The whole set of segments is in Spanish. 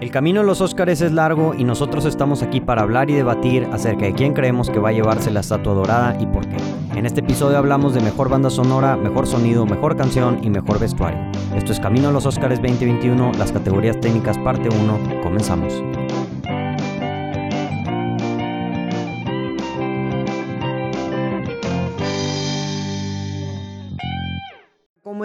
El camino a los Óscares es largo y nosotros estamos aquí para hablar y debatir acerca de quién creemos que va a llevarse la estatua dorada y por qué. En este episodio hablamos de mejor banda sonora, mejor sonido, mejor canción y mejor vestuario. Esto es Camino a los Óscares 2021, las categorías técnicas parte 1. Comenzamos.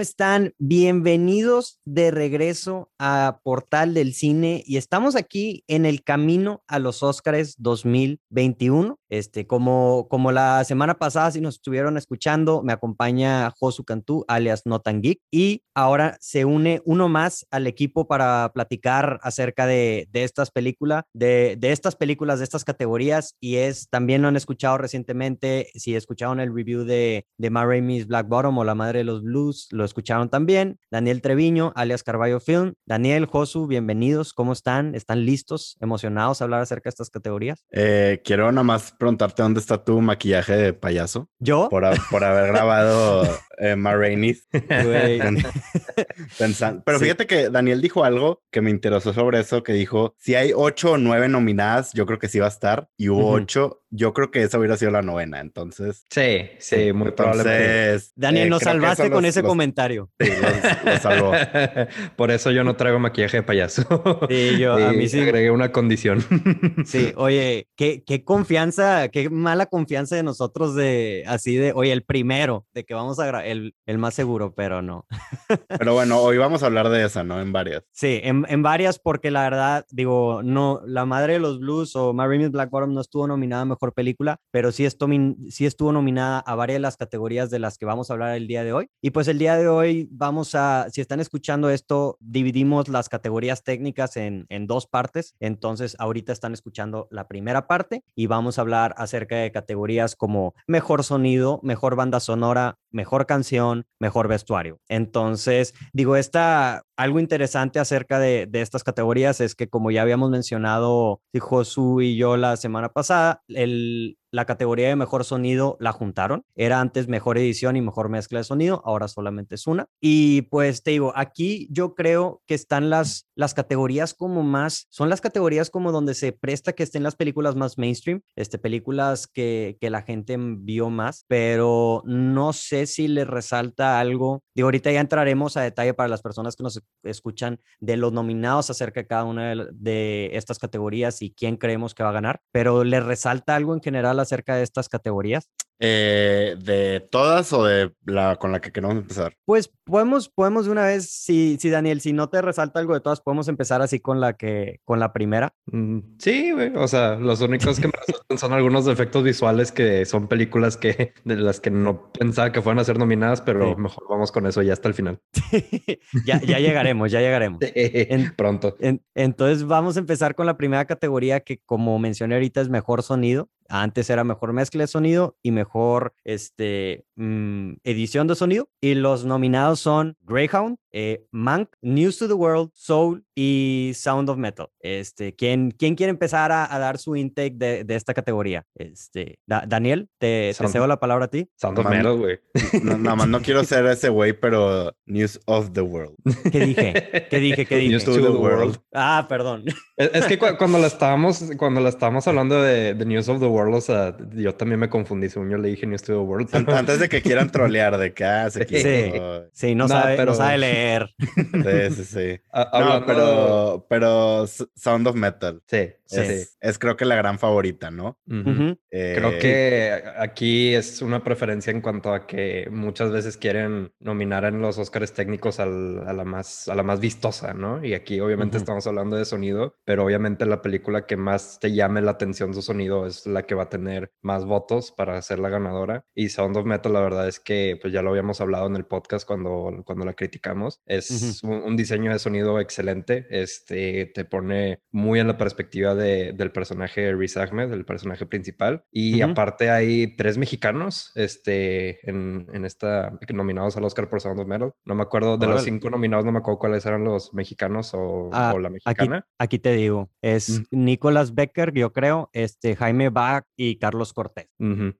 Están? Bienvenidos de regreso a Portal del Cine y estamos aquí en el camino a los Óscares 2021. Este, como, como la semana pasada, si nos estuvieron escuchando, me acompaña Josu Cantú, alias Notan Geek, y ahora se une uno más al equipo para platicar acerca de, de estas películas, de, de, estas películas, de estas categorías, y es, también lo han escuchado recientemente, si escucharon el review de, de Ma Rainey's Black Bottom o La Madre de los Blues, lo escucharon también, Daniel Treviño, alias Carballo Film, Daniel, Josu, bienvenidos, ¿cómo están? ¿Están listos, emocionados a hablar acerca de estas categorías? Eh, quiero nada más preguntarte dónde está tu maquillaje de payaso. ¿Yo? Por, por haber grabado eh, Ma Pensando. Pero sí. fíjate que Daniel dijo algo que me interesó sobre eso, que dijo, si hay ocho o nueve nominadas, yo creo que sí va a estar, y hubo uh -huh. ocho, yo creo que esa hubiera sido la novena, entonces. Sí, sí, muy probablemente. Daniel, eh, nos salvaste con los, ese los, comentario. Sí, los, los salvó. Por eso yo no traigo maquillaje de payaso. Sí, yo a mí sí. Agregué una condición. Sí, oye, qué, qué confianza, qué mala confianza de nosotros de así de, oye, el primero, de que vamos a grabar, el, el más seguro, pero no. Pero bueno, hoy vamos a hablar de esa, ¿no? En varias. Sí, en, en varias porque la verdad, digo, no, La Madre de los Blues o Mary Black Bottom no estuvo nominada a Mejor Película, pero sí, esto, sí estuvo nominada a varias de las categorías de las que vamos a hablar el día de hoy. Y pues el día de hoy vamos a, si están escuchando esto, dividimos las categorías técnicas en, en dos partes. Entonces, ahorita están escuchando la primera parte y vamos a hablar acerca de categorías como mejor sonido, mejor banda sonora, mejor canción, mejor vestuario. Entonces, digo, esta, algo interesante acerca de, de, estas categorías es que como ya habíamos mencionado Josu y yo la semana pasada, el, la categoría de mejor sonido la juntaron. Era antes mejor edición y mejor mezcla de sonido, ahora solamente es una. Y pues te digo, aquí yo creo que están las, las categorías como más, son las categorías como donde se presta que estén las películas más mainstream, este, películas que, que la gente vio más, pero no sé si le resalta algo. Digo, ahorita ya entraremos a detalle para las personas que nos escuchan de los nominados acerca de cada una de, estas categorías y quién creemos que va a ganar, pero le resalta algo en general acerca de estas categorías? Eh, ¿De todas o de la con la que queremos empezar? Pues podemos, podemos de una vez, si, si Daniel, si no te resalta algo de todas, podemos empezar así con la que, con la primera. Mm, sí, güey. O sea, los únicos que me resaltan son algunos efectos visuales que son películas que de las que no pensaba que fueran a ser nominadas, pero sí. mejor vamos con eso ya hasta el final. ya, ya llegaremos, ya llegaremos. En, Pronto. En, entonces vamos a empezar con la primera categoría que, como mencioné ahorita, es mejor sonido. Antes era mejor mezcla de sonido y mejor este, mmm, edición de sonido. Y los nominados son Greyhound, eh, Mank, News to the World, Soul y Sound of Metal. Este, ¿quién, quién quiere empezar a, a dar su intake de, de, esta categoría? Este, da, Daniel, te, te cedo la palabra a ti. Sound of Metal, güey. No, nada más no quiero ser ese güey, pero News of the World. ¿Qué dije? ¿Qué dije? ¿Qué dije? News to, to the, the world. world. Ah, perdón. Es, es que cu cuando la estábamos, cuando la estábamos hablando de, de News of the World, o sea, yo también me confundí, según yo le dije News to the World. Antes de que quieran trolear, de que ah, se sí, sí, no, no, sabe, pero... no sabe leer. Sí, sí, sí. no, pero, pero Sound of Metal. Sí, sí, es, sí. es creo que la gran favorita, ¿no? Uh -huh. eh... Creo que aquí es una preferencia en cuanto a que muchas veces quieren nominar en los Oscars técnicos al, a, la más, a la más vistosa, ¿no? Y aquí obviamente uh -huh. estamos hablando de sonido, pero obviamente la película que más te llame la atención su sonido es la que va a tener más votos para ser la ganadora. Y Sound of Metal, la verdad es que pues ya lo habíamos hablado en el podcast cuando, cuando la criticamos. Es uh -huh. un, un, diseño de sonido excelente. Este te pone muy en la perspectiva de, del personaje Riz Ahmed, el personaje principal. Y uh -huh. aparte hay tres mexicanos este, en, en esta nominados al Oscar por Sound of Metal. No me acuerdo de los cinco nominados, no me acuerdo cuáles eran los mexicanos o, ah, o la mexicana. Aquí, aquí, te digo. Es Mm. Nicolas Becker, yo creo, este, Jaime Bach y Carlos Cortés.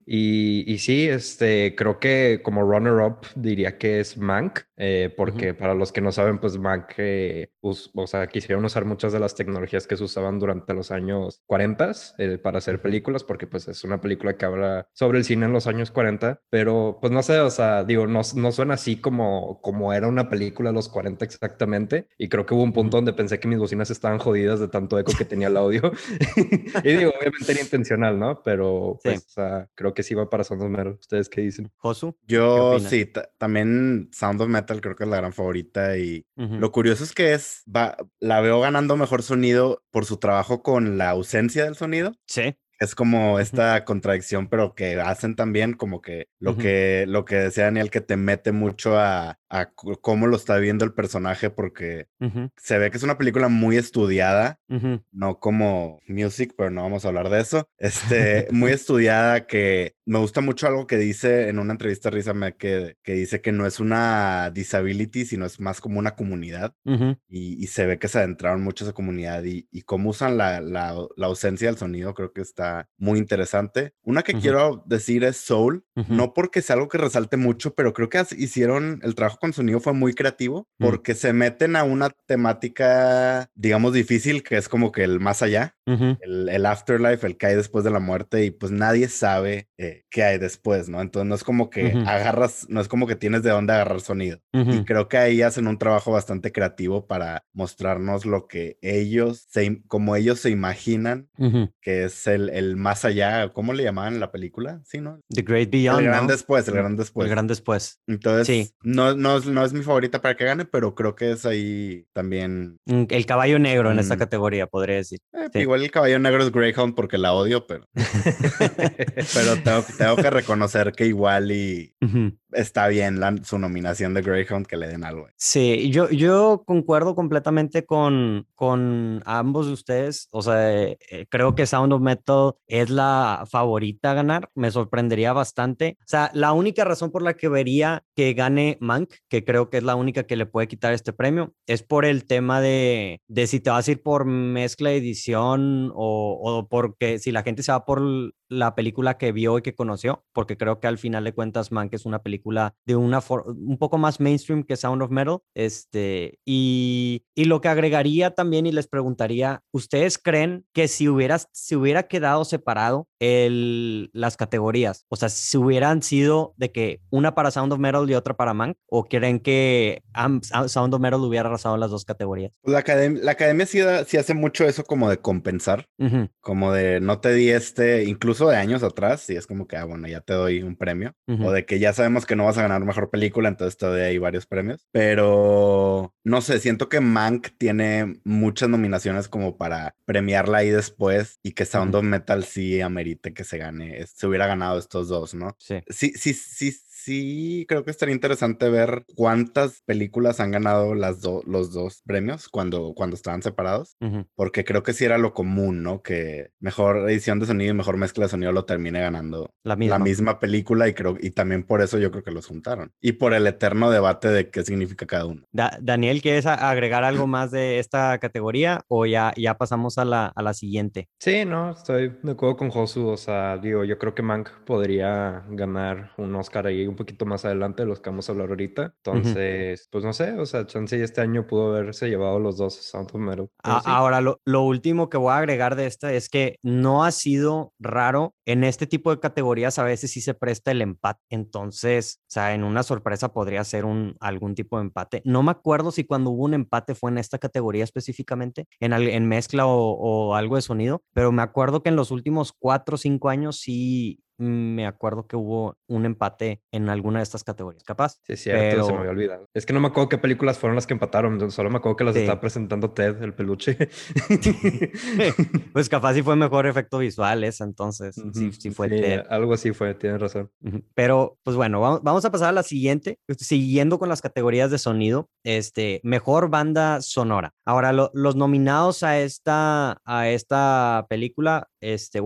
Y, y sí, este, creo que como runner-up diría que es Mank, eh, porque para los que no saben, pues Mank, eh, o sea, quisieron usar muchas de las tecnologías que se usaban durante los años 40 eh, para hacer películas, porque pues es una película que habla sobre el cine en los años 40, pero pues no sé, o sea, digo, no, no suena así como, como era una película de los 40 exactamente, y creo que hubo un punto donde pensé que mis bocinas estaban jodidas de tanto eco que tenía el audio, y digo, obviamente era intencional, ¿no? Pero Sí. pues, o sea, creo que sí va para Metal. ¿Ustedes qué dicen? Josu. Yo sí, ta- también Sound of Metal creo que es la gran favorita y lo curioso es que es, va, la veo ganando mejor sonido por su trabajo con la ausencia del sonido. Sí. Es como esta contradicción, pero que hacen también como que lo que lo que decía Daniel, que te mete mucho a, cómo lo está viendo el personaje, porque se ve que es una película muy estudiada, no como Music, pero no vamos a hablar de eso. Este, muy estudiada que me gusta mucho algo que dice en una entrevista Risa Me que, que dice que no es una disability, sino es más como una comunidad ujú, y, y se ve que se adentraron mucho a esa comunidad y, y cómo usan la, la, la ausencia del sonido, creo que está muy interesante. Una que Ujú. quiero decir es Soul, Ujú. no porque sea algo que resalte mucho, pero creo que hicieron, el trabajo con sonido fue muy creativo, Mm. porque se meten a una temática, digamos, difícil, que es como que el más allá. El, el afterlife, el que hay después de la muerte, y pues nadie sabe eh, qué hay después, ¿no? Entonces no es como que agarras, no es como que tienes de dónde agarrar sonido. Y creo que ahí hacen un trabajo bastante creativo para mostrarnos lo que ellos, se, como ellos se imaginan que es el, el más allá, ¿cómo le llamaban en la película? Sí, ¿no? The Great Beyond. el gran ¿no? después, el gran después. El gran después. Entonces, Sí. no, no, es- no es mi favorita para que gane, pero creo que es ahí también. Mm, El caballo negro en esta Mm. categoría, podría decir. eh, Sí. Igual el caballo negro es Greyhound porque la odio, pero, pero tengo, tengo que reconocer que igual y está bien la- su nominación de Greyhound que le den algo. Sí, yo, yo concuerdo completamente con, con ambos de ustedes. O sea, eh, creo que Sound of Metal es la favorita a ganar. Me sorprendería bastante. O sea, la única razón por la que vería que gane Mank, que creo que es la única que le puede quitar este premio, es por el tema de, de si te vas a ir por mezcla, edición o, o porque si la gente se va por la película que vio y que conoció, porque creo que al final de cuentas Mank es una película de una un poco más mainstream que Sound of Metal, este, y, y lo que agregaría también y les preguntaría, ¿ustedes creen que si hubieras, si hubiera quedado separado el, las categorías, o sea, si hubieran sido de que una para Sound of Metal y otra para Mank, o creen que Sound of Metal hubiera arrasado las dos categorías? Pues La, academ- la academia sí, da- sí hace mucho eso como de compensar, como de no te di este, incluso de años atrás, y es como que, ah, bueno, ya te doy un premio, o de que ya sabemos que no vas a ganar mejor película, entonces te doy ahí varios premios, pero no sé, siento que Mank tiene muchas nominaciones como para premiarla ahí después y que Sound of Metal sí amerite que se gane, se hubiera ganado estos dos, ¿no? Sí. Sí, sí, sí, sí, creo que estaría interesante ver cuántas películas han ganado las do- los dos premios cuando, cuando estaban separados, ujú. porque creo que sí era lo común, ¿no? Que mejor edición de sonido y mejor mezcla de sonido lo termine ganando La misma. la misma película y creo y también por eso yo creo que los juntaron y por el eterno debate de qué significa cada uno. Da- Daniel, ¿quieres agregar algo más de esta categoría o ya, ya pasamos a la, a la siguiente? Sí, no, estoy de acuerdo con Josu. O sea, digo, yo creo que Mank podría ganar un Oscar ahí un poquito más adelante de los que vamos a hablar ahorita. Entonces, pues no sé, o sea, chance este año pudo haberse llevado los dos Sound of Metal. Sí. Ahora, lo, lo último que voy a agregar de esta es que no ha sido raro en este tipo de categorías, a veces sí se presta el empate. Entonces, o sea, en una sorpresa podría ser un, algún tipo de empate. No me acuerdo si cuando hubo un empate fue en esta categoría específicamente, en, en mezcla o, o algo de sonido, pero me acuerdo que en los últimos cuatro o cinco años sí me acuerdo que hubo un empate en alguna de estas categorías, capaz. Sí, cierto, se me pero- había olvidado. Es que no me acuerdo qué películas fueron las que empataron, solo me acuerdo que las Sí. estaba presentando Ted, el peluche. Pues capaz sí fue mejor efecto visual esa, entonces sí, Ujú, sí fue sí, Ted. algo así fue, tienes razón. Ujú. Pero, pues bueno, vamos, vamos a pasar a la siguiente, siguiendo con las categorías de sonido, este, mejor banda sonora. Ahora, lo- los nominados a esta, a esta película, este,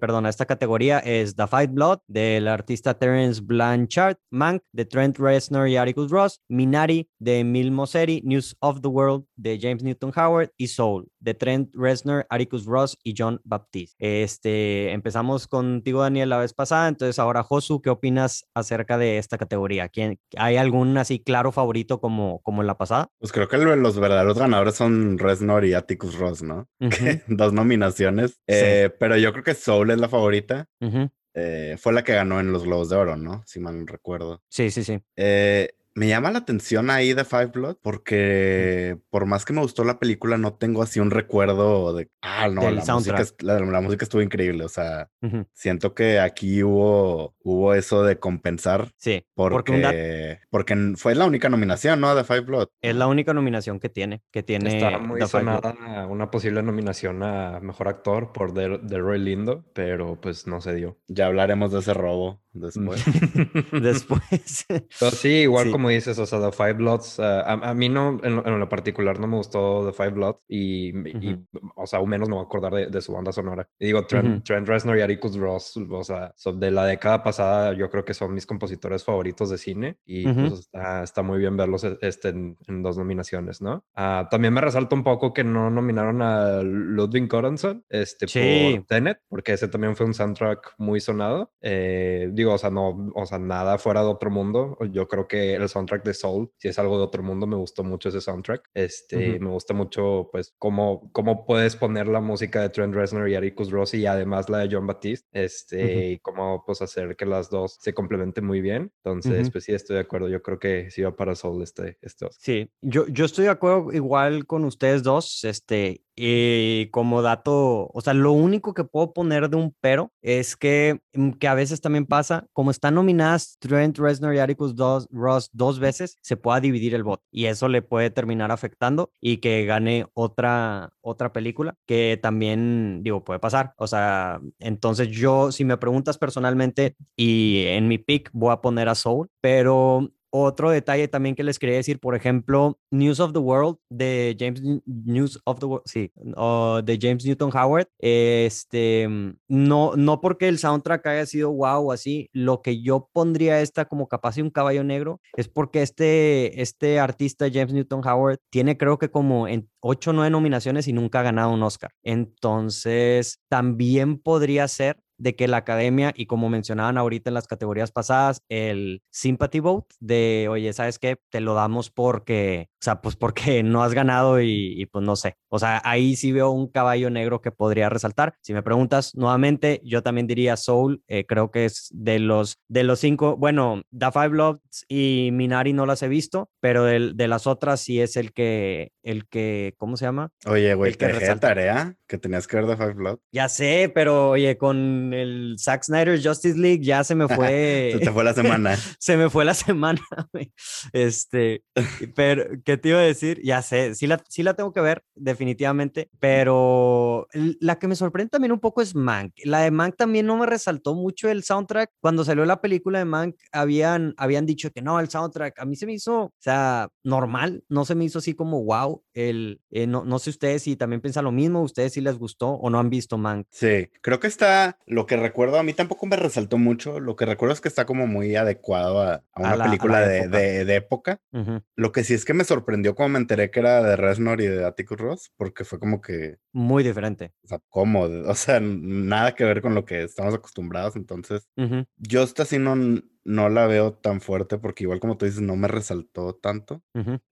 perdón, a esta categoría es The Fight Blood, del artista Terence Blanchard, Mank, de Trent Reznor y Atticus Ross, Minari, de Emil Mosseri, News of the World, de James Newton Howard, y Soul, de Trent Reznor, Atticus Ross y John Baptiste. Este, empezamos contigo, Daniel, la vez pasada, entonces ahora, Josu, ¿qué opinas acerca de esta categoría? ¿Quién, ¿Hay algún así claro favorito como, como en la pasada? Pues creo que los verdaderos ganadores son Reznor y Atticus Ross, ¿no? Dos nominaciones, eh, pero yo creo que Soul es la favorita. Eh, fue la que ganó en los Globos de Oro, ¿no? Si mal no recuerdo. Sí, sí, sí. Eh, me llama la atención ahí de Five Blood porque por más que me gustó la película, no tengo así un recuerdo de, ah, no, la música, la, música, estuvo increíble. O sea, siento que aquí hubo, hubo eso de compensar. Sí. Porque, porque, fue la única nominación, ¿no? De Five Blood. Es la única nominación que tiene, que tiene. Está muy sonada una posible nominación a Mejor Actor por The, The Roy Lindo, pero pues no se dio. Ya hablaremos de ese robo después. después. Pero sí, igual como dices, o sea, The Five Bloods, uh, a, mí no, en lo, particular no me gustó The Five Bloods y, o sea, aún menos me voy a acordar de, su banda sonora. Y digo, Trent, Reznor y Atticus Ross, o sea, de la década pasada yo creo que son mis compositores favoritos de cine y pues está, está, muy bien verlos e, este, en, dos nominaciones, ¿no? Uh, también me resalta un poco que no nominaron a Ludwig Göransson este, por Tenet, porque ese también fue un soundtrack muy sonado. Eh, digo, o sea, no, o sea, nada fuera de otro mundo. Yo creo que el soundtrack de Soul, si es algo de otro mundo, me gustó mucho ese soundtrack. Este, me gusta mucho, pues, cómo, cómo puedes poner la música de Trent Reznor y Atticus Ross y además la de John Batiste, este, y cómo, pues, hacer que las dos se complementen muy bien. Entonces, pues sí, estoy de acuerdo. Yo creo que sí va para Soul este, este Sí, yo, yo estoy de acuerdo igual con ustedes dos, este, y como dato, o sea, lo único que puedo poner de un pero es que, mm, que a veces también pasa, como están nominadas Trent Reznor y Atticus Ross dos veces, se pueda dividir el voto y eso le puede terminar afectando y que gane otra, otra película que también, digo, puede pasar. O sea, entonces yo, si me preguntas personalmente y en mi pick voy a poner a Soul, pero otro detalle también que les quería decir, por ejemplo, News of the World de James News of the World, sí, de James Newton Howard, este, no, no porque el soundtrack haya sido wow así, lo que yo pondría esta como capaz de un caballo negro es porque este, este artista James Newton Howard tiene creo que como en ocho o nueve nominaciones y nunca ha ganado un Oscar. Entonces, también podría ser de que la academia, y como mencionaban ahorita en las categorías pasadas, el sympathy vote de, oye, ¿sabes qué? Te lo damos porque, o sea, pues porque no has ganado y, pues no sé. O sea, ahí sí veo un caballo negro que podría resaltar. Si me preguntas nuevamente, yo también diría Soul, eh, creo que es de los, de los cinco, bueno, The Five Loves y Minari no las he visto, pero de, de las otras sí es el que, el que, ¿cómo se llama? Oye, güey, te dejé tarea que tenías que ver The Five Blood. Ya sé, pero oye, con el Zack Snyder Justice League ya se me fue. se te fue la semana. se me fue la semana, güey. Este, pero, ¿qué te iba a decir? Ya sé, sí la, sí la tengo que ver, definitivamente, pero la que me sorprende también un poco es Mank. La de Mank también no me resaltó mucho el soundtrack. Cuando salió la película de Mank, habían, habían dicho que no, el soundtrack a mí se me hizo, o sea, normal, no se me hizo así como wow. El, eh, no, no sé ustedes si también piensan lo mismo, ustedes si les gustó o no han visto Mank. Sí, creo que está, lo que recuerdo, a mí tampoco me resaltó mucho, lo que recuerdo es que está como muy adecuado a, una película de, época. Lo que sí es que me sorprendió cuando me enteré que era de Reznor y de Atticus Ross, porque fue como que... Muy diferente. O sea, cómodo, o sea, nada que ver con lo que estamos acostumbrados, entonces yo esta sí no no la veo tan fuerte porque igual como tú dices, no me resaltó tanto.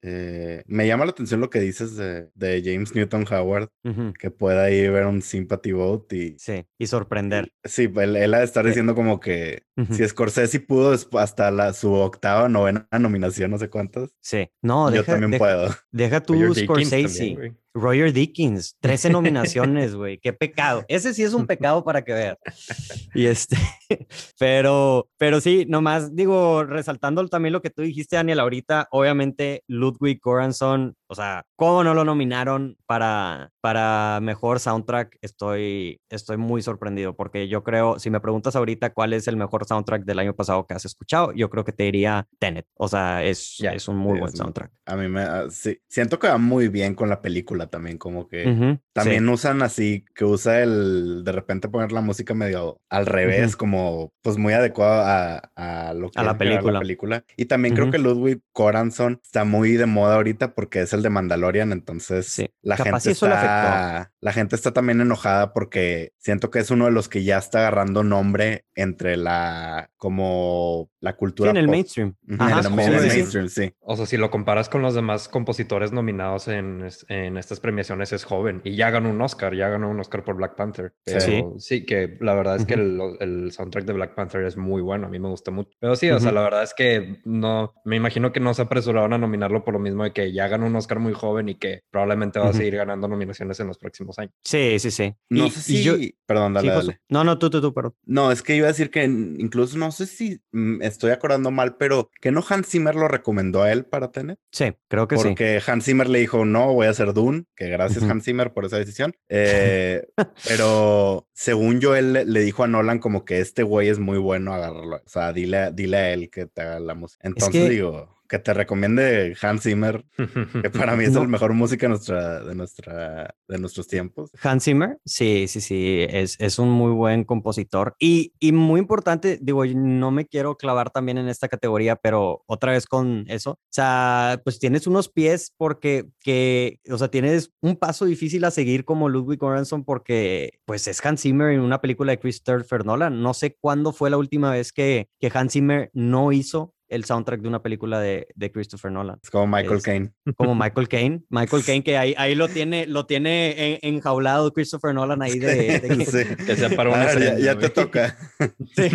Eh, me llama la atención lo que dices de, James Newton Howard, que pueda ir ver un sympathy vote y... Sí, y sorprender. Sí, él, ha de estar diciendo como que si Scorsese pudo hasta la, su octava, novena nominación, no sé cuántas. Sí, no, yo también puedo. Deja tu Scorsese. Roger Dickens, 13 nominaciones, güey, qué pecado. Ese sí es un pecado para que veas. Y este, pero, pero sí, nomás digo, resaltando también lo que tú dijiste, Daniel, ahorita, obviamente Ludwig Göransson O sea, ¿cómo no lo nominaron para, para mejor soundtrack? Estoy, estoy muy sorprendido porque yo creo, si me preguntas ahorita cuál es el mejor soundtrack del año pasado que has escuchado, yo creo que te diría Tenet. O sea, es, es un muy buen soundtrack. A mí me, ah, sí, siento que va muy bien con la película también, como que también usan así, que usa el, de repente poner la música medio al revés, como pues muy adecuado a, a lo que a la película. la película. Y también creo que Ludwig Coranson está muy de moda ahorita porque es el de Mandalorian, entonces la gente está, la gente está también enojada porque siento que es uno de los que ya está agarrando nombre entre la como la cultura en el mainstream. en el mainstream, sí. O sea, si lo comparas con los demás compositores nominados en, en, estas premiaciones es joven y ya ganó un Oscar, ya ganó un Oscar por Black Panther. sí. sí, que la verdad es que el, el, soundtrack de Black Panther es muy bueno, a mí me gusta mucho. Pero sí, o sea, la verdad es que no, me imagino que no se apresuraron a nominarlo por lo mismo de que ya ganó un Oscar muy joven y que probablemente va a seguir ganando nominaciones en los próximos años. Sí, sí, sí. No sé si... Yo... Perdón, dale, dale. No, no, tú, tú, tú, perdón. No, es que iba a decir que incluso no sé si mm, estoy acordando mal, pero que no Hans Zimmer lo recomendó a él para tener. Sí, creo que sí. Porque Hans Zimmer le dijo, no, voy a hacer Dune, que gracias Hans Zimmer por esa decisión. Eh, pero según yo, él le dijo a Nolan como que este güey es muy bueno agarrarlo. O sea, dile, dile a él que te haga la música. Entonces digo que te recomiende Hans Zimmer, que para mí es el mejor música de, nuestra, de, nuestra, de nuestros tiempos. Hans Zimmer, sí, sí, sí, es, es un muy buen compositor. Y, y muy importante, digo, no me quiero clavar también en esta categoría, pero otra vez con eso, o sea, pues tienes unos pies porque, que, o sea, tienes un paso difícil a seguir como Ludwig Göransson porque, pues es Hans Zimmer en una película de Christopher Nolan. No sé cuándo fue la última vez que, que Hans Zimmer no hizo el soundtrack de una película de, de Christopher Nolan. Es como Michael Caine. Como Michael Caine. Michael Caine, que ahí, ahí lo tiene, lo tiene enjaulado Christopher Nolan ahí de, que, se paró una ya, ya, te toca. Sí.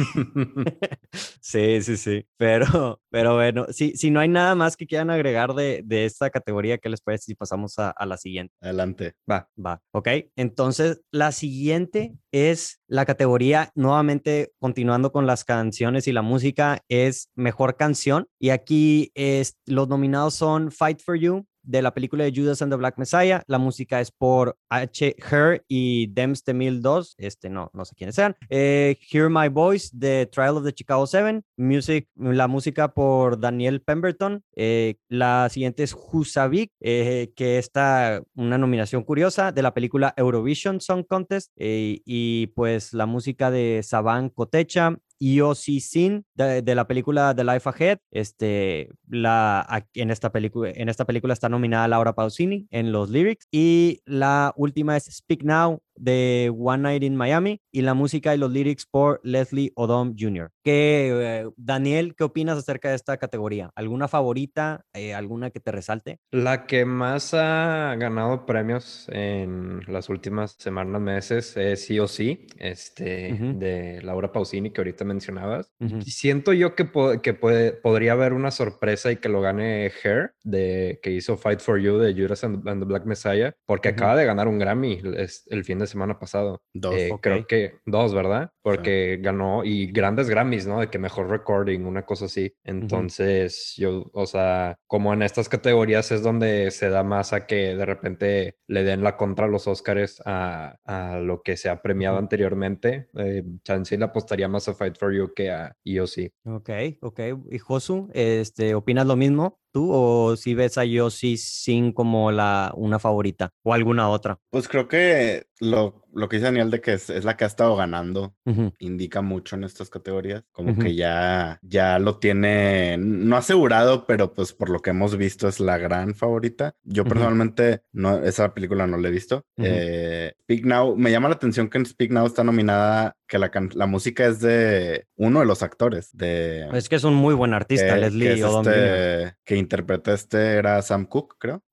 sí, sí, sí. Pero, pero bueno, si, si no hay nada más que quieran agregar de, de esta categoría, ¿qué les parece si pasamos a, a la siguiente? Adelante. Va, va. Ok. Entonces, la siguiente es la categoría, nuevamente continuando con las canciones y la música, es mejor canción. Y aquí es, los nominados son Fight for You, de la película de Judas and the Black Messiah. La música es por H. Her y Dems de 2. Este no, no sé quiénes sean. Eh, Hear My Voice de Trial of the Chicago 7. Music, la música por Daniel Pemberton. Eh, la siguiente es Husavik, eh, que está una nominación curiosa de la película Eurovision Song Contest. y pues la música de Saban Kotecha. Yossi Sin de, la película The Life Ahead. Este, la, en, esta en esta película está nominada Laura Pausini en los lyrics. Y la última es Speak Now de One Night in Miami y la música y los lyrics por Leslie Odom Jr. ¿Qué, eh, Daniel, qué opinas acerca de esta categoría? ¿Alguna favorita? Eh, ¿Alguna que te resalte? La que más ha ganado premios en las últimas semanas, meses, es sí o sí, este, de Laura Pausini, que ahorita mencionabas. Siento yo que, que puede, podría haber una sorpresa y que lo gane Hair, de, que hizo Fight for You de Judas and, the Black Messiah, porque acaba de ganar un Grammy el fin de semana pasado. Dos. Eh, creo que dos, ¿verdad? Porque ganó y grandes Grammys, ¿no? De que mejor recording, una cosa así. Entonces, yo, o sea, como en estas categorías es donde se da más a que de repente le den la contra a los Oscars a, a lo que se ha premiado anteriormente. Eh, Chance le apostaría más a Fight for You que a EOC. Ok, ok. ¿Y Josu, este, opinas lo mismo? Tú o si ves a Yossi Sin como la, una favorita o alguna otra? Pues creo que lo, lo que dice Daniel de que es, la que ha estado ganando indica mucho en estas categorías, como que ya, ya lo tiene, no asegurado, pero pues por lo que hemos visto es la gran favorita. Yo personalmente no, esa película no la he visto. Eh, Speak Now, me llama la atención que en Speak Now está nominada que la, la música es de uno de los actores de... Es que es un muy buen artista, Leslie que, este, que interpreta este era Sam Cooke, creo.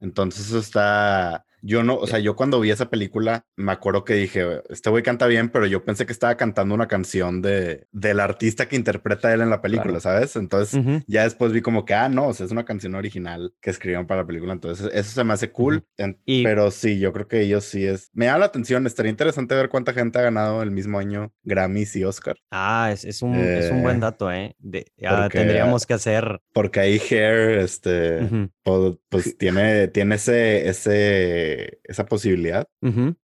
Entonces está Yo no, o sea, yo cuando vi esa película, me acuerdo que dije, este güey canta bien, pero yo pensé que estaba cantando una canción de, del artista que interpreta él en la película, ¿sabes? Entonces, ya después vi como que, ah, no, o sea, es una canción original que escribieron para la película. Entonces, eso se me hace cool. Pero sí, yo creo que ellos sí es. Me da la atención. Estaría interesante ver cuánta gente ha ganado el mismo año Grammys y Oscar. Ah, es, un, es un buen eh, dato, ¿eh? ya tendríamos que hacer. Porque ahí Hair, este, pues, tiene, tiene ese, ese, esa posibilidad.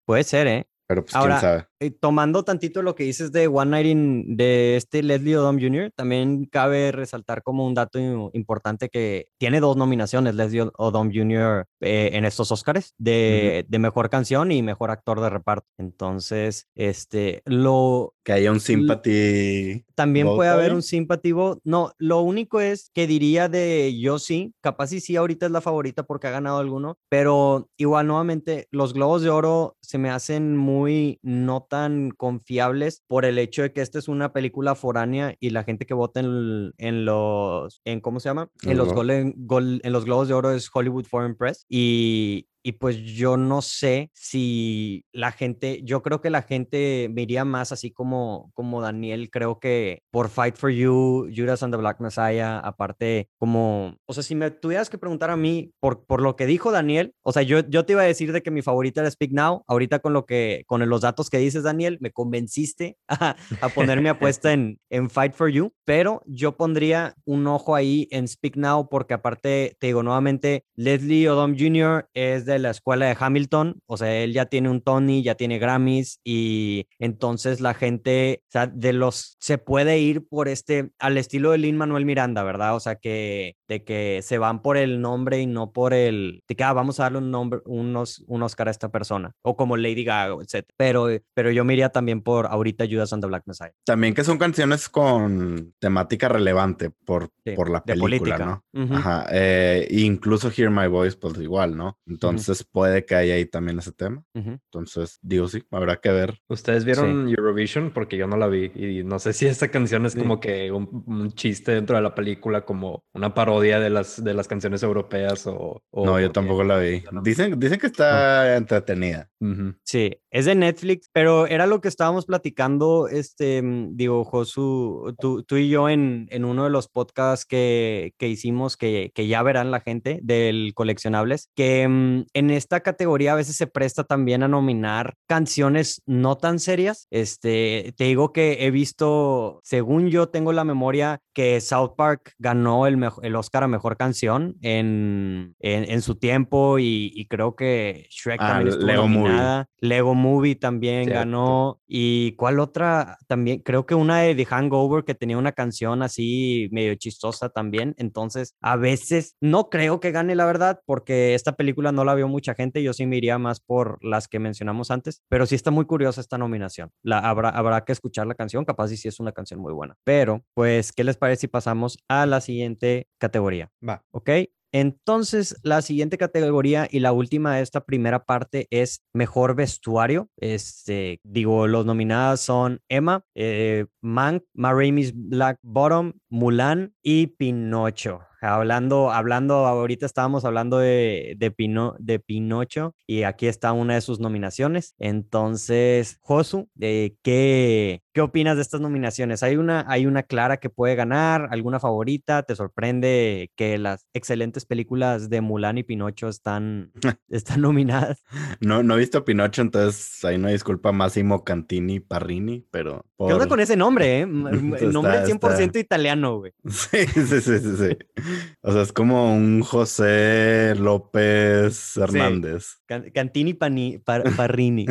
Puede ser, ¿eh? Pero pues quién sabe. Eh, tomando tantito lo que dices de One Night in, de este Leslie Odom Jr., también cabe resaltar como un dato importante que tiene dos nominaciones Leslie Odom Jr. Eh, en estos Oscars de, de, mejor canción y mejor actor de reparto. Entonces, este, lo... Que haya un sympathy. También puede haber un sympathy vote. No, lo único es que diría de yo sí, capaz y sí ahorita es la favorita porque ha ganado alguno, pero igual nuevamente los Globos de Oro se me hacen muy no tan confiables por el hecho de que esta es una película foránea y la gente que vota en, en los, en ¿cómo se llama? En los, en los Globos de Oro es Hollywood Foreign Press y, y pues yo no sé si la gente, yo creo que la gente me iría más así como, como Daniel, creo que por Fight for You, Judas and the Black Messiah, aparte como, o sea, si me tuvieras que preguntar a mí por, por lo que dijo Daniel, o sea, yo, yo te iba a decir de que mi favorita era Speak Now, ahorita con lo que, con los datos que dices Daniel, me convenciste a, a poner mi apuesta en, en Fight for You, pero yo pondría un ojo ahí en Speak Now porque aparte, te digo nuevamente, Leslie Odom Jr. es de la escuela de Hamilton, o sea, él ya tiene un Tony, ya tiene Grammys y entonces la gente, o sea, de los, se puede ir por este, al estilo de Lin Manuel Miranda, ¿verdad? O sea, que, de que se van por el nombre y no por el, de que, ah, vamos a darle un nombre, unos, un Oscar a esta persona, o como Lady Gaga, etc. Pero, pero yo me iría también por ahorita Judas and the Black Messiah. También que son canciones con temática relevante por, por la película, ¿no? Ajá, eh, incluso Hear My Voice, pues igual, ¿no? Entonces, entonces puede que haya ahí también ese tema. Entonces, digo, sí, habrá que ver. ¿Ustedes vieron Eurovision? Porque yo no la vi y no sé si esta canción es como que un, chiste dentro de la película, como una parodia de las, de las canciones europeas o... no, yo tampoco la vi. Dicen, dicen que está entretenida. Sí, es de Netflix, pero era lo que estábamos platicando, este, digo, Josu, tú, tú y yo en, en, uno de los podcasts que, que hicimos, que, que, ya verán la gente del coleccionables, que mm, en esta categoría a veces se presta también a nominar canciones no tan serias. Este, te digo que he visto, según yo tengo la memoria, que South Park ganó el, el Oscar a Mejor Canción en, en, su tiempo y, creo que Shrek ah, también estuvo Lego nominada. Movie. Lego Movie también ganó. ¿Y cuál otra? También creo que una de The Hangover que tenía una canción así medio chistosa también. Entonces, a veces no creo que gane la verdad porque esta película no la vio mucha gente. Yo sí me iría más por las que mencionamos antes, pero sí está muy curiosa esta nominación. La, habrá, habrá que escuchar la canción, capaz y sí es una canción muy buena. Pero, pues, ¿qué les parece si pasamos a la siguiente categoría? Va. ¿Ok? Entonces, la siguiente categoría y la última de esta primera parte es mejor vestuario. Este, digo, los nominadas son Emma, eh, Mank, Ma Black Bottom, Mulan y Pinocho hablando, hablando, ahorita estábamos hablando de, de, Pino, de Pinocho y aquí está una de sus nominaciones. Entonces, Josu, ¿qué, ¿qué opinas de estas nominaciones? ¿Hay una, ¿Hay una clara que puede ganar? ¿Alguna favorita? ¿Te sorprende que las excelentes películas de Mulan y Pinocho están, están nominadas? No, no he visto Pinocho, entonces ahí no disculpa Massimo Cantini Parrini, pero... ¿Qué onda con ese nombre, eh? El nombre 100% italiano, güey. Sí, sí, sí, sí, sí. O sea, es como un José López Hernández. Cantini Parrini.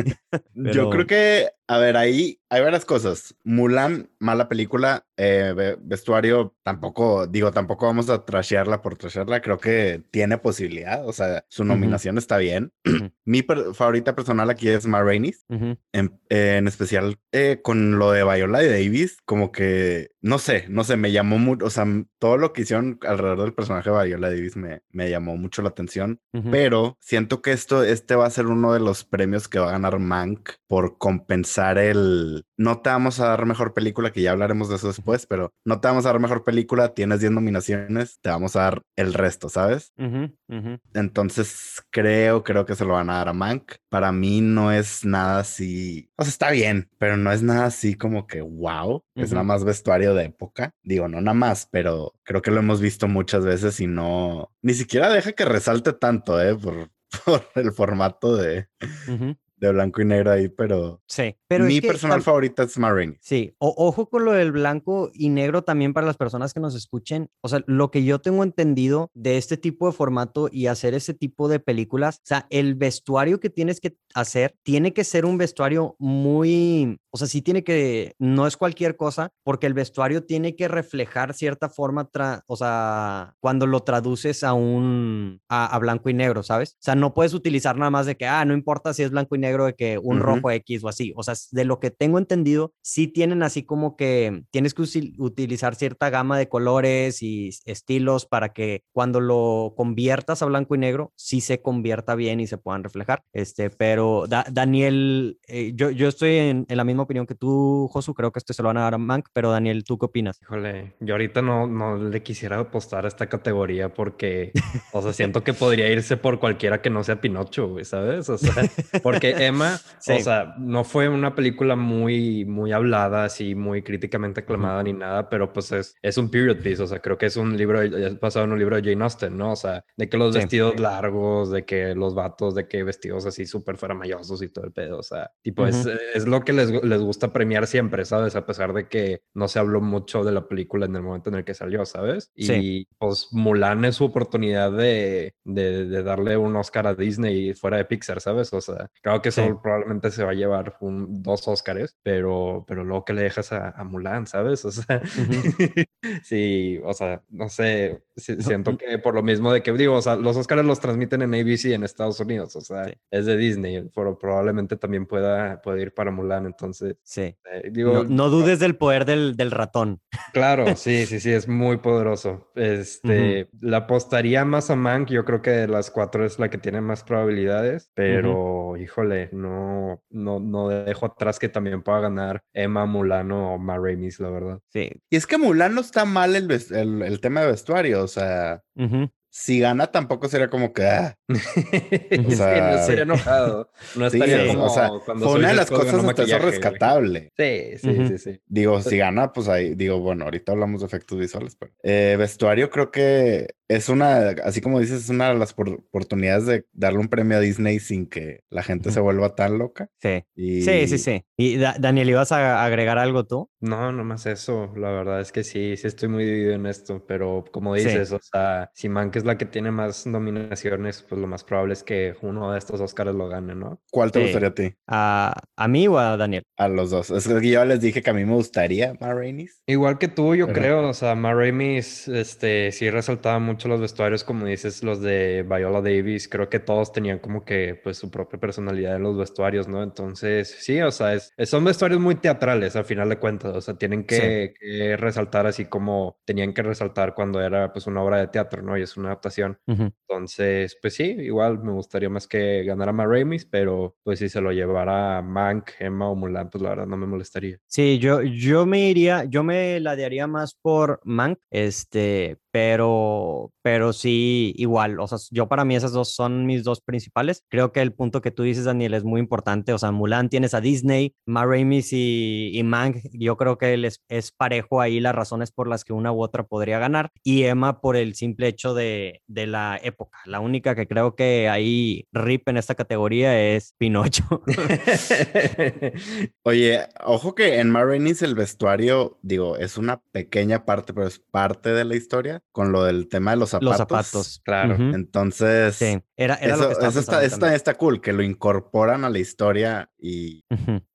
Yo creo que, a ver, ahí hay varias cosas. Mulan, mala película. Eh, vestuario, tampoco, digo, tampoco vamos a trashearla por trashearla. Creo que tiene posibilidad. O sea, su nominación está bien. Mi favorita personal aquí es Ma en, especial eh, con lo de Viola y Davis, como que, no sé, no sé, me llamó mucho. O sea, todo lo que hicieron alrededor del personaje de Viola Davis me, me llamó mucho la atención. Pero siento que esto, este va a ser uno de los premios que va a ganar Mank por compensar el no te vamos a dar mejor película, que ya hablaremos de eso después, pero no te vamos a dar mejor película, tienes 10 nominaciones, te vamos a dar el resto, ¿sabes? Entonces creo, creo que se lo van a dar a Mank. Para mí no es nada así, o sea, está bien, pero no es nada así como que wow, es nada más vestuario de época. Digo, no nada más, pero creo que lo hemos visto muchas veces y no, ni siquiera deja que resalte tanto, ¿eh? Por, por el formato de, de blanco y negro ahí, pero. Sí, pero. Mi personal favorita es Marine. Sí, ojo con lo del blanco y negro también para las personas que nos escuchen. O sea, lo que yo tengo entendido de este tipo de formato y hacer ese tipo de películas, o sea, el vestuario que tienes que hacer tiene que ser un vestuario muy. O sea, sí tiene que. No es cualquier cosa, porque el vestuario tiene que reflejar cierta forma, o sea, cuando lo traduces a un. A, a blanco y negro, ¿sabes? O sea, no puedes utilizar nada más de que, ah, no importa si es blanco y negro de que un rojo X o así. O sea, de lo que tengo entendido, sí tienen así como que tienes que utilizar cierta gama de colores y estilos para que cuando lo conviertas a blanco y negro, sí se convierta bien y se puedan reflejar. Este, pero Daniel, eh, yo, yo estoy en, la misma opinión que tú, Josu, creo que esto se lo van a dar a Mank, pero Daniel, ¿tú qué opinas? Híjole, yo ahorita no, no le quisiera apostar a esta categoría porque, o sea, siento que podría irse por cualquiera que no sea Pinocho, ¿sabes? O sea, porque Emma, o sea, no fue una película muy, muy hablada, así, muy críticamente aclamada ni nada, pero pues es, es un period piece, o sea, creo que es un libro, es basado en un libro de Jane Austen, ¿no? O sea, de que los vestidos largos, de que los vatos, de que vestidos así súper faramayosos y todo el pedo, o sea, tipo, es, es, lo que les, les gusta premiar siempre, ¿sabes? A pesar de que no se habló mucho de la película en el momento en el que salió, ¿sabes? Y pues Mulan es su oportunidad de, de, de darle un Oscar a Disney fuera de Pixar, ¿sabes? O sea, creo que probablemente se va a llevar un, dos Oscars, pero, pero luego que le dejas a, Mulan, ¿sabes? O sea, sí, o sea, no sé, siento que por lo mismo de que digo, o sea, los Oscars los transmiten en ABC en Estados Unidos, o sea, es de Disney, pero probablemente también pueda, puede ir para Mulan, entonces. Sí. Eh, digo, no, dudes del poder del, del, ratón. Claro, sí, sí, sí, es muy poderoso. Este, la apostaría más a Mank, yo creo que de las cuatro es la que tiene más probabilidades, pero híjole, no, no, no dejo atrás que también pueda ganar Emma, Mulano o Ma Ramis, la verdad. Sí. Y es que Mulano está mal el, el, el tema de vestuario, o sea, si gana tampoco sería como que ah. o sea, no sería enojado no estaría como o sea, cuando fue una de las cosas hasta eso rescatable sí sí, sí sí digo si gana pues ahí digo bueno ahorita hablamos de efectos visuales pero eh, vestuario creo que es una así como dices es una de las oportunidades de darle un premio a Disney sin que la gente se vuelva tan loca sí sí sí sí y Daniel ibas a agregar algo tú no nomás eso la verdad es que sí sí estoy muy dividido en esto pero como dices o sea si man que es la que tiene más nominaciones, pues lo más probable es que uno de estos Oscars lo gane, ¿no? ¿Cuál te gustaría a ti? ¿A, ¿A, mí o a Daniel? A los dos. Es que yo les dije que a mí me gustaría Ma Igual que tú, yo creo. O sea, Ma este, sí resaltaba mucho los vestuarios, como dices, los de Viola Davis. Creo que todos tenían como que, pues, su propia personalidad en los vestuarios, ¿no? Entonces, sí, o sea, es, son vestuarios muy teatrales, al final de cuentas. O sea, tienen que, que resaltar así como tenían que resaltar cuando era, pues, una obra de teatro, ¿no? Y es una adaptación. Entonces, pues sí, igual me gustaría más que ganara Ma Ramis, pero pues si se lo llevara Mank, Emma o Mulan, pues la verdad no me molestaría. Sí, yo, yo me iría, yo me la daría más por Mank, este, pero, pero sí, igual, o sea, yo para mí esas dos son mis dos principales. Creo que el punto que tú dices, Daniel, es muy importante. O sea, Mulan tienes a Disney, Ma y, y Mank, yo creo que les, es parejo ahí las razones por las que una u otra podría ganar. Y Emma por el simple hecho de, de la época. La única que creo que ahí rip en esta categoría es Pinocho. Oye, ojo que en Ma Ramis el vestuario, digo, es una pequeña parte, pero es parte de la historia con lo del tema de los zapatos. Los zapatos, claro. Entonces, sí. era, era eso, lo que eso está, está, cool, que lo incorporan a la historia y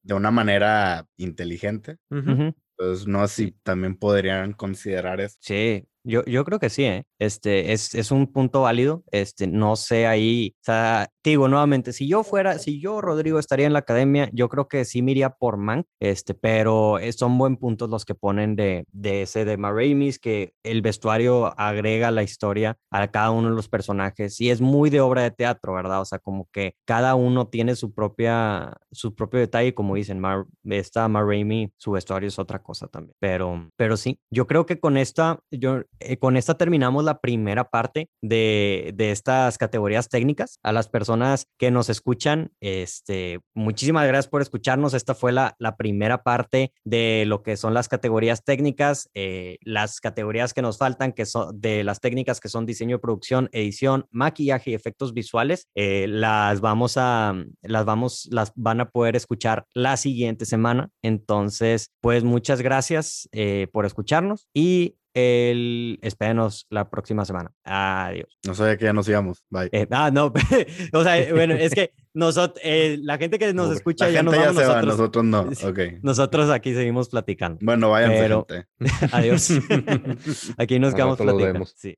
de una manera inteligente. Entonces, no sé si también podrían considerar eso. Sí, Yo, yo creo que sí, ¿eh? Este, es, es un punto válido. Este, no sé ahí, o sea, digo nuevamente, si yo fuera, si yo, Rodrigo, estaría en la academia, yo creo que sí me iría por Mank, este, pero son buen puntos los que ponen de, de ese de Maraimis, que el vestuario agrega la historia a cada uno de los personajes y es muy de obra de teatro, ¿verdad? O sea, como que cada uno tiene su propia, su propio detalle, como dicen, Mar, esta Raimi, su vestuario es otra cosa también, pero, pero sí, yo creo que con esta, yo, eh, con esta terminamos la primera parte de, de estas categorías técnicas. A las personas que nos escuchan, este, muchísimas gracias por escucharnos. Esta fue la, la primera parte de lo que son las categorías técnicas, eh, las categorías que nos faltan, que son de las técnicas que son diseño, producción, edición, maquillaje y efectos visuales, eh, las vamos a, las vamos, las van a poder escuchar la siguiente semana. Entonces, pues muchas gracias por escucharnos y el... Espérenos la próxima semana. Adiós. No sabía que ya nos íbamos. Bye. Eh, ah, no. o sea, bueno, es que nosotros, eh, la gente que nos escucha ya nos vamos, nosotros, nosotros no. Okay. Nosotros aquí seguimos platicando. Bueno, vayan. Pero... Adiós. aquí nos quedamos platicando. Sí.